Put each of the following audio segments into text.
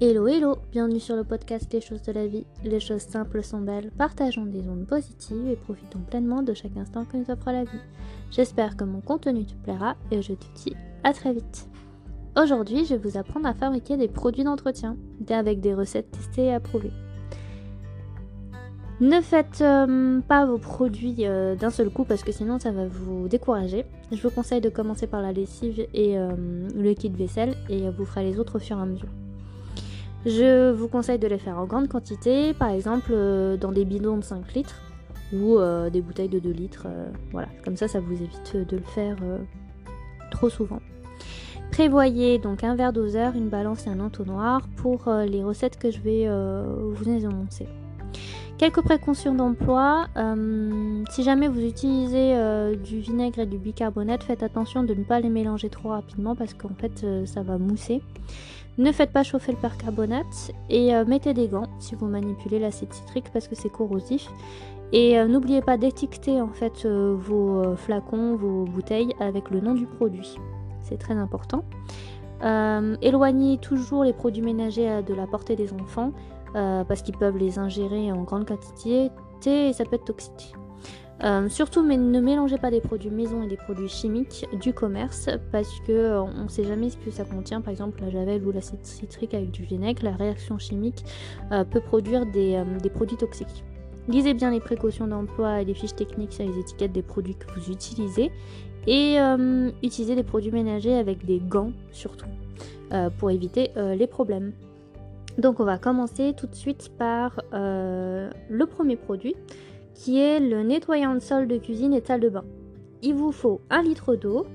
Hello hello, bienvenue sur le podcast Les choses de la vie. Les choses simples sont belles, partageons des ondes positives et profitons pleinement de chaque instant que nous offre la vie. J'espère que mon contenu te plaira et je te dis à très vite. Aujourd'hui, je vais vous apprendre à fabriquer des produits d'entretien avec des recettes testées et approuvées. Ne faites euh, pas vos produits euh, d'un seul coup parce que sinon ça va vous décourager. Je vous conseille de commencer par la lessive et euh, le kit vaisselle et vous ferez les autres au fur et à mesure. Je vous conseille de les faire en grande quantité, par exemple euh, dans des bidons de 5 litres ou euh, des bouteilles de 2 litres. Euh, voilà, comme ça, ça vous évite de le faire trop souvent. Prévoyez donc un verre doseur, une balance et un entonnoir pour les recettes que je vais vous annoncer. Quelques précautions d'emploi. si jamais vous utilisez du vinaigre et du bicarbonate, faites attention de ne pas les mélanger trop rapidement parce qu'en fait ça va mousser. Ne faites pas chauffer le percarbonate et euh, mettez des gants si vous manipulez l'acide citrique parce que c'est corrosif. Et euh, n'oubliez pas d'étiqueter en fait euh, vos flacons, vos bouteilles avec le nom du produit. C'est très important. éloignez toujours les produits ménagers de la portée des enfants parce qu'ils peuvent les ingérer en grande quantité et ça peut être toxique. Euh, surtout, mais ne mélangez pas des produits maison et des produits chimiques du commerce parce que euh, on ne sait jamais ce que ça contient. Par exemple, la javel ou l'acide citrique avec du vinaigre, la réaction chimique euh, peut produire des, produits toxiques. Lisez bien les précautions d'emploi et les fiches techniques sur les étiquettes des produits que vous utilisez et utilisez des produits ménagers avec des gants surtout pour éviter les problèmes. Donc on va commencer tout de suite par le premier produit qui est le nettoyant de sol de cuisine et de de bain. Il vous faut 1 litre d'eau,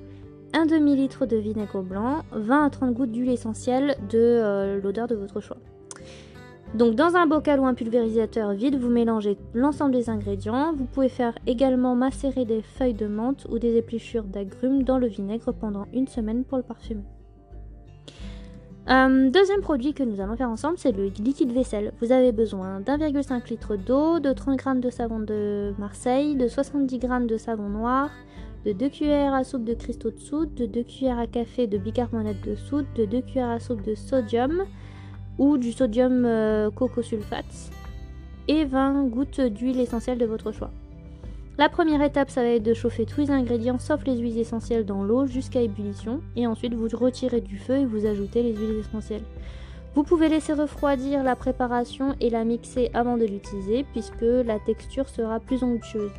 un demi-litre de vinaigre blanc, 20 à 30 gouttes d'huile essentielle de euh, l'odeur de votre choix. Donc dans un bocal ou un pulvérisateur vide, vous mélangez l'ensemble des ingrédients. Vous pouvez faire également macérer des feuilles de menthe ou des épluchures d'agrumes dans le vinaigre pendant une semaine pour le parfumer. Euh, deuxième produit que nous allons faire ensemble, c'est le liquide vaisselle. Vous avez besoin d'1,5 litre d'eau, de 30 g de savon de Marseille, de 70 g de savon noir, de 2 cuillères à soupe de cristaux de soude, de 2 cuillères à café de bicarbonate de soude, de 2 cuillères à soupe de sodium ou du sodium euh, cocosulfate et 20 gouttes d'huile essentielle de votre choix. La première étape, ça va être de chauffer tous les ingrédients sauf les huiles essentielles dans l'eau jusqu'à ébullition et ensuite vous retirez du feu et vous ajoutez les huiles essentielles. Vous pouvez laisser refroidir la préparation et la mixer avant de l'utiliser puisque la texture sera plus onctueuse.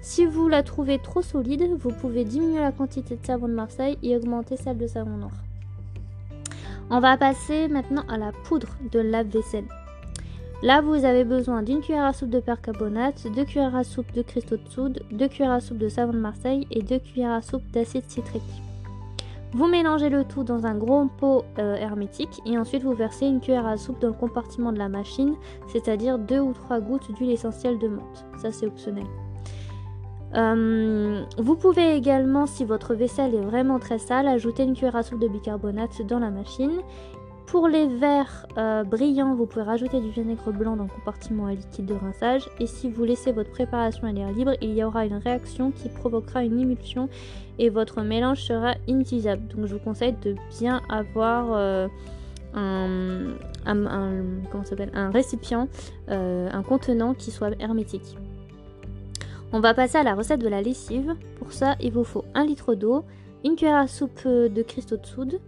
Si vous la trouvez trop solide, vous pouvez diminuer la quantité de savon de Marseille et augmenter celle de savon noir. On va passer maintenant à la poudre de lave-vaisselle. Là, vous avez besoin d'une cuillère à soupe de percarbonate, deux cuillères à soupe de cristaux de soude, deux cuillères à soupe de savon de Marseille et deux cuillères à soupe d'acide citrique. Vous mélangez le tout dans un gros pot euh, hermétique et ensuite vous versez une cuillère à soupe dans le compartiment de la machine, c'est-à-dire deux ou trois gouttes d'huile essentielle de menthe. Ça, c'est optionnel. Euh, vous pouvez également, si votre vaisselle est vraiment très sale, ajouter une cuillère à soupe de bicarbonate dans la machine pour les verres euh, brillants, vous pouvez rajouter du vinaigre blanc dans le compartiment à liquide de rinçage. Et si vous laissez votre préparation à l'air libre, il y aura une réaction qui provoquera une émulsion et votre mélange sera inutilisable. Donc je vous conseille de bien avoir euh, un, récipient, euh, un contenant qui soit hermétique. On va passer à la recette de la lessive. Pour ça, il vous faut 1 litre d'eau, une cuillère à soupe de cristaux de soude,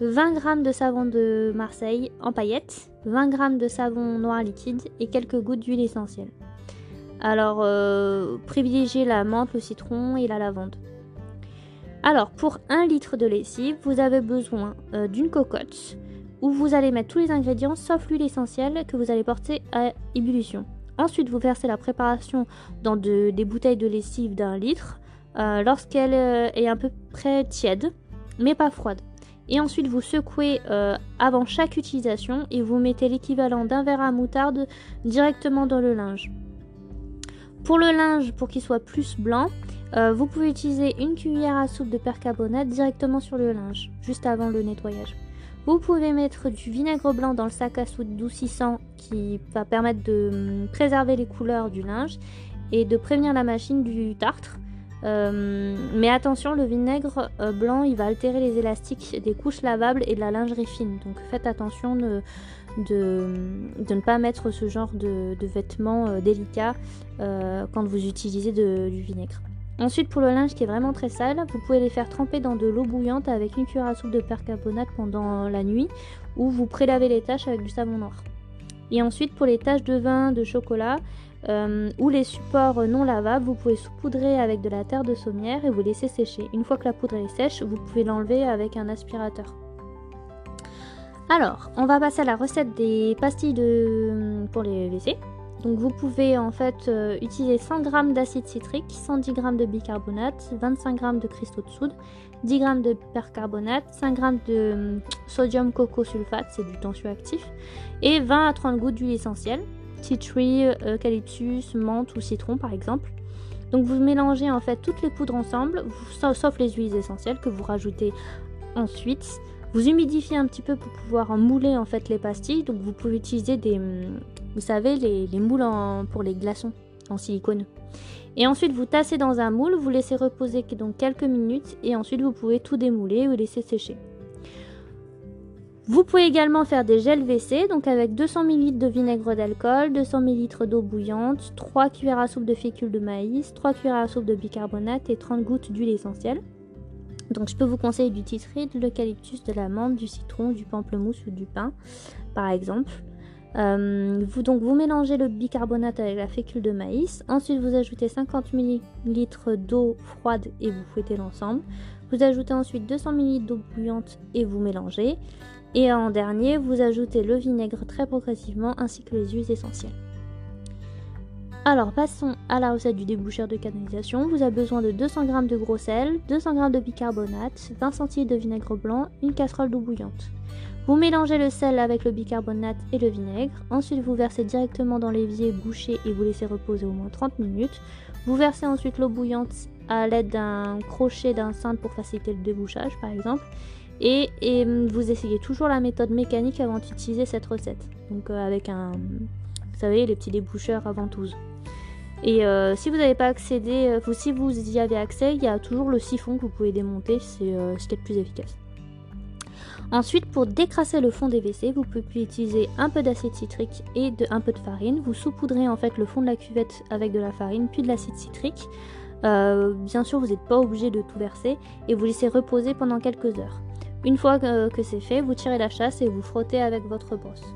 20 g de savon de Marseille en paillettes, 20 g de savon noir liquide et quelques gouttes d'huile essentielle. Alors, euh, privilégiez la menthe, le citron et la lavande. Alors, pour 1 litre de lessive, vous avez besoin euh, d'une cocotte où vous allez mettre tous les ingrédients sauf l'huile essentielle que vous allez porter à ébullition. Ensuite, vous versez la préparation dans des bouteilles de lessive d'un litre euh, lorsqu'elle est à peu près tiède, mais pas froide et ensuite vous secouez euh, avant chaque utilisation et vous mettez l'équivalent d'un verre à moutarde directement dans le linge. Pour le linge, pour qu'il soit plus blanc, euh, vous pouvez utiliser une cuillère à soupe de percarbonate directement sur le linge, juste avant le nettoyage. Vous pouvez mettre du vinaigre blanc dans le sac à soude doucissant qui va permettre de hum, préserver les couleurs du linge et de prévenir la machine du tartre. Mais attention, le vinaigre blanc, il va altérer les élastiques des couches lavables et de la lingerie fine. Donc faites attention de, de, ne pas mettre ce genre de, vêtements délicats quand vous utilisez du vinaigre. Ensuite, pour le linge qui est vraiment très sale, vous pouvez les faire tremper dans de l'eau bouillante avec une cuillère à soupe de percarbonate pendant la nuit ou vous prélavez les taches avec du savon noir. Et ensuite, pour les taches de vin, de chocolat euh, ou les supports non lavables, vous pouvez saupoudrer avec de la terre de sommière et vous laisser sécher. Une fois que la poudre est sèche, vous pouvez l'enlever avec un aspirateur. Alors, on va passer à la recette des pastilles pour les WC. Donc vous pouvez en fait euh, utiliser 100 g d'acide citrique, 110 g de bicarbonate, 25 g de cristaux de soude, 10 g de percarbonate, 5 g de hum, sodium coco sulfate, c'est du tensioactif, et 20 à 30 gouttes d'huile essentielle, tea tree, eucalyptus, menthe ou citron par exemple. Donc vous mélangez en fait toutes les poudres ensemble, sauf les huiles essentielles que vous rajoutez ensuite. Vous humidifiez un petit peu pour pouvoir mouler en fait les pastilles. Donc vous pouvez utiliser des, hum, vous savez, les, moules pour les glaçons en silicone. Et ensuite, vous tassez dans un moule, vous laissez reposer donc quelques minutes et ensuite vous pouvez tout démouler ou laisser sécher. Vous pouvez également faire des gels WC, donc avec 200 ml de vinaigre d'alcool, 200 ml d'eau bouillante, 3 cuillères à soupe de fécule de maïs, 3 cuillères à soupe de bicarbonate et 30 gouttes d'huile essentielle. Donc je peux vous conseiller du titri, de l'eucalyptus, de l'amande, du citron, du pamplemousse ou du pain, par exemple. Euh, vous, donc vous mélangez le bicarbonate avec la fécule de maïs. Ensuite vous ajoutez 50 ml d'eau froide et vous fouettez l'ensemble. Vous ajoutez ensuite 200 ml d'eau bouillante et vous mélangez. Et en dernier vous ajoutez le vinaigre très progressivement ainsi que les huiles essentielles. Alors passons à la recette du déboucheur de canalisation. Vous avez besoin de 200 g de gros sel, 200 g de bicarbonate, 20 cl de vinaigre blanc, une casserole d'eau bouillante. Vous mélangez le sel avec le bicarbonate et le vinaigre. Ensuite, vous versez directement dans l'évier bouché et vous laissez reposer au moins 30 minutes. Vous versez ensuite l'eau bouillante à l'aide d'un crochet d'un cintre pour faciliter le débouchage, par exemple. Et, hum, vous essayez toujours la méthode mécanique avant d'utiliser cette recette. Donc euh, avec un, vous savez, les petits déboucheurs à ventouse. Et euh, si vous n'avez pas accédé, euh, si vous y avez accès, il y a toujours le siphon que vous pouvez démonter, c'est ce qui est le plus efficace. Ensuite, pour décrasser le fond des WC, vous pouvez utiliser un peu d'acide citrique et un peu de farine. Vous saupoudrez en fait le fond de la cuvette avec de la farine puis de l'acide citrique. Bien sûr, vous n'êtes pas obligé de tout verser et vous laissez reposer pendant quelques heures. Une fois que c'est fait, vous tirez la chasse et vous frottez avec votre brosse.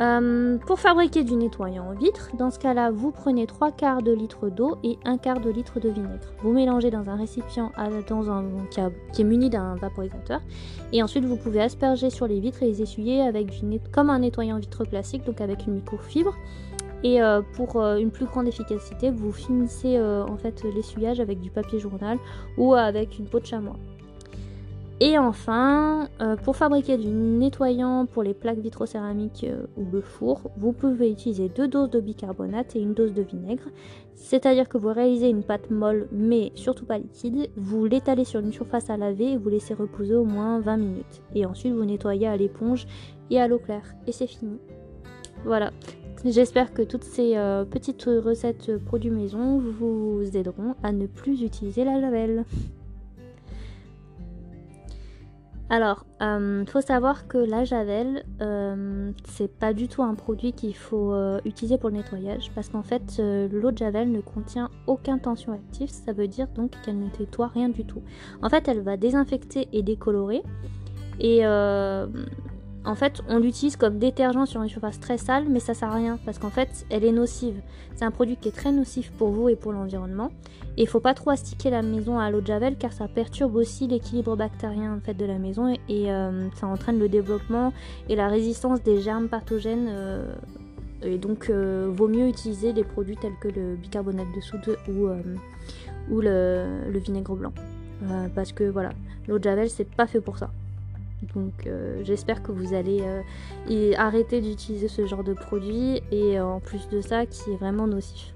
Euh, pour fabriquer du nettoyant en vitre, dans ce cas-là, vous prenez 3 quarts de litre d'eau et 1 quart de litre de vinaigre. Vous mélangez dans un récipient dans un, qui, est muni d'un vaporisateur. Et ensuite, vous pouvez asperger sur les vitres et les essuyer avec du comme un nettoyant vitre classique, donc avec une microfibre. Et euh, pour euh, une plus grande efficacité, vous finissez en fait l'essuyage avec du papier journal ou avec une peau de chamois. Et enfin, euh, pour fabriquer du nettoyant pour les plaques vitrocéramiques euh, ou le four, vous pouvez utiliser deux doses de bicarbonate et une dose de vinaigre. C'est-à-dire que vous réalisez une pâte molle mais surtout pas liquide, vous l'étalez sur une surface à laver et vous laissez reposer au moins 20 minutes. Et ensuite vous nettoyez à l'éponge et à l'eau claire. Et c'est fini. Voilà. J'espère que toutes ces euh, petites recettes produits maison vous aideront à ne plus utiliser la javel. Alors, il euh, faut savoir que la javel, euh, c'est pas du tout un produit qu'il faut euh, utiliser pour le nettoyage parce qu'en fait, l'eau de javel ne contient aucun tension actif, ça veut dire donc qu'elle ne nettoie rien du tout. En fait, elle va désinfecter et décolorer et en fait, on l'utilise comme détergent sur une surface très sale, mais ça sert à rien parce qu'en fait, elle est nocive. C'est un produit qui est très nocif pour vous et pour l'environnement. Et il faut pas trop astiquer la maison à l'eau de javel car ça perturbe aussi l'équilibre bactérien en fait de la maison et, euh, ça entraîne le développement et la résistance des germes pathogènes. Euh, et donc, euh, vaut mieux utiliser des produits tels que le bicarbonate de soude ou, le, le, vinaigre blanc. parce que voilà, l'eau de javel c'est pas fait pour ça. Donc euh, j'espère que vous allez euh, arrêter d'utiliser ce genre de produit et euh, en plus de ça qui est vraiment nocif.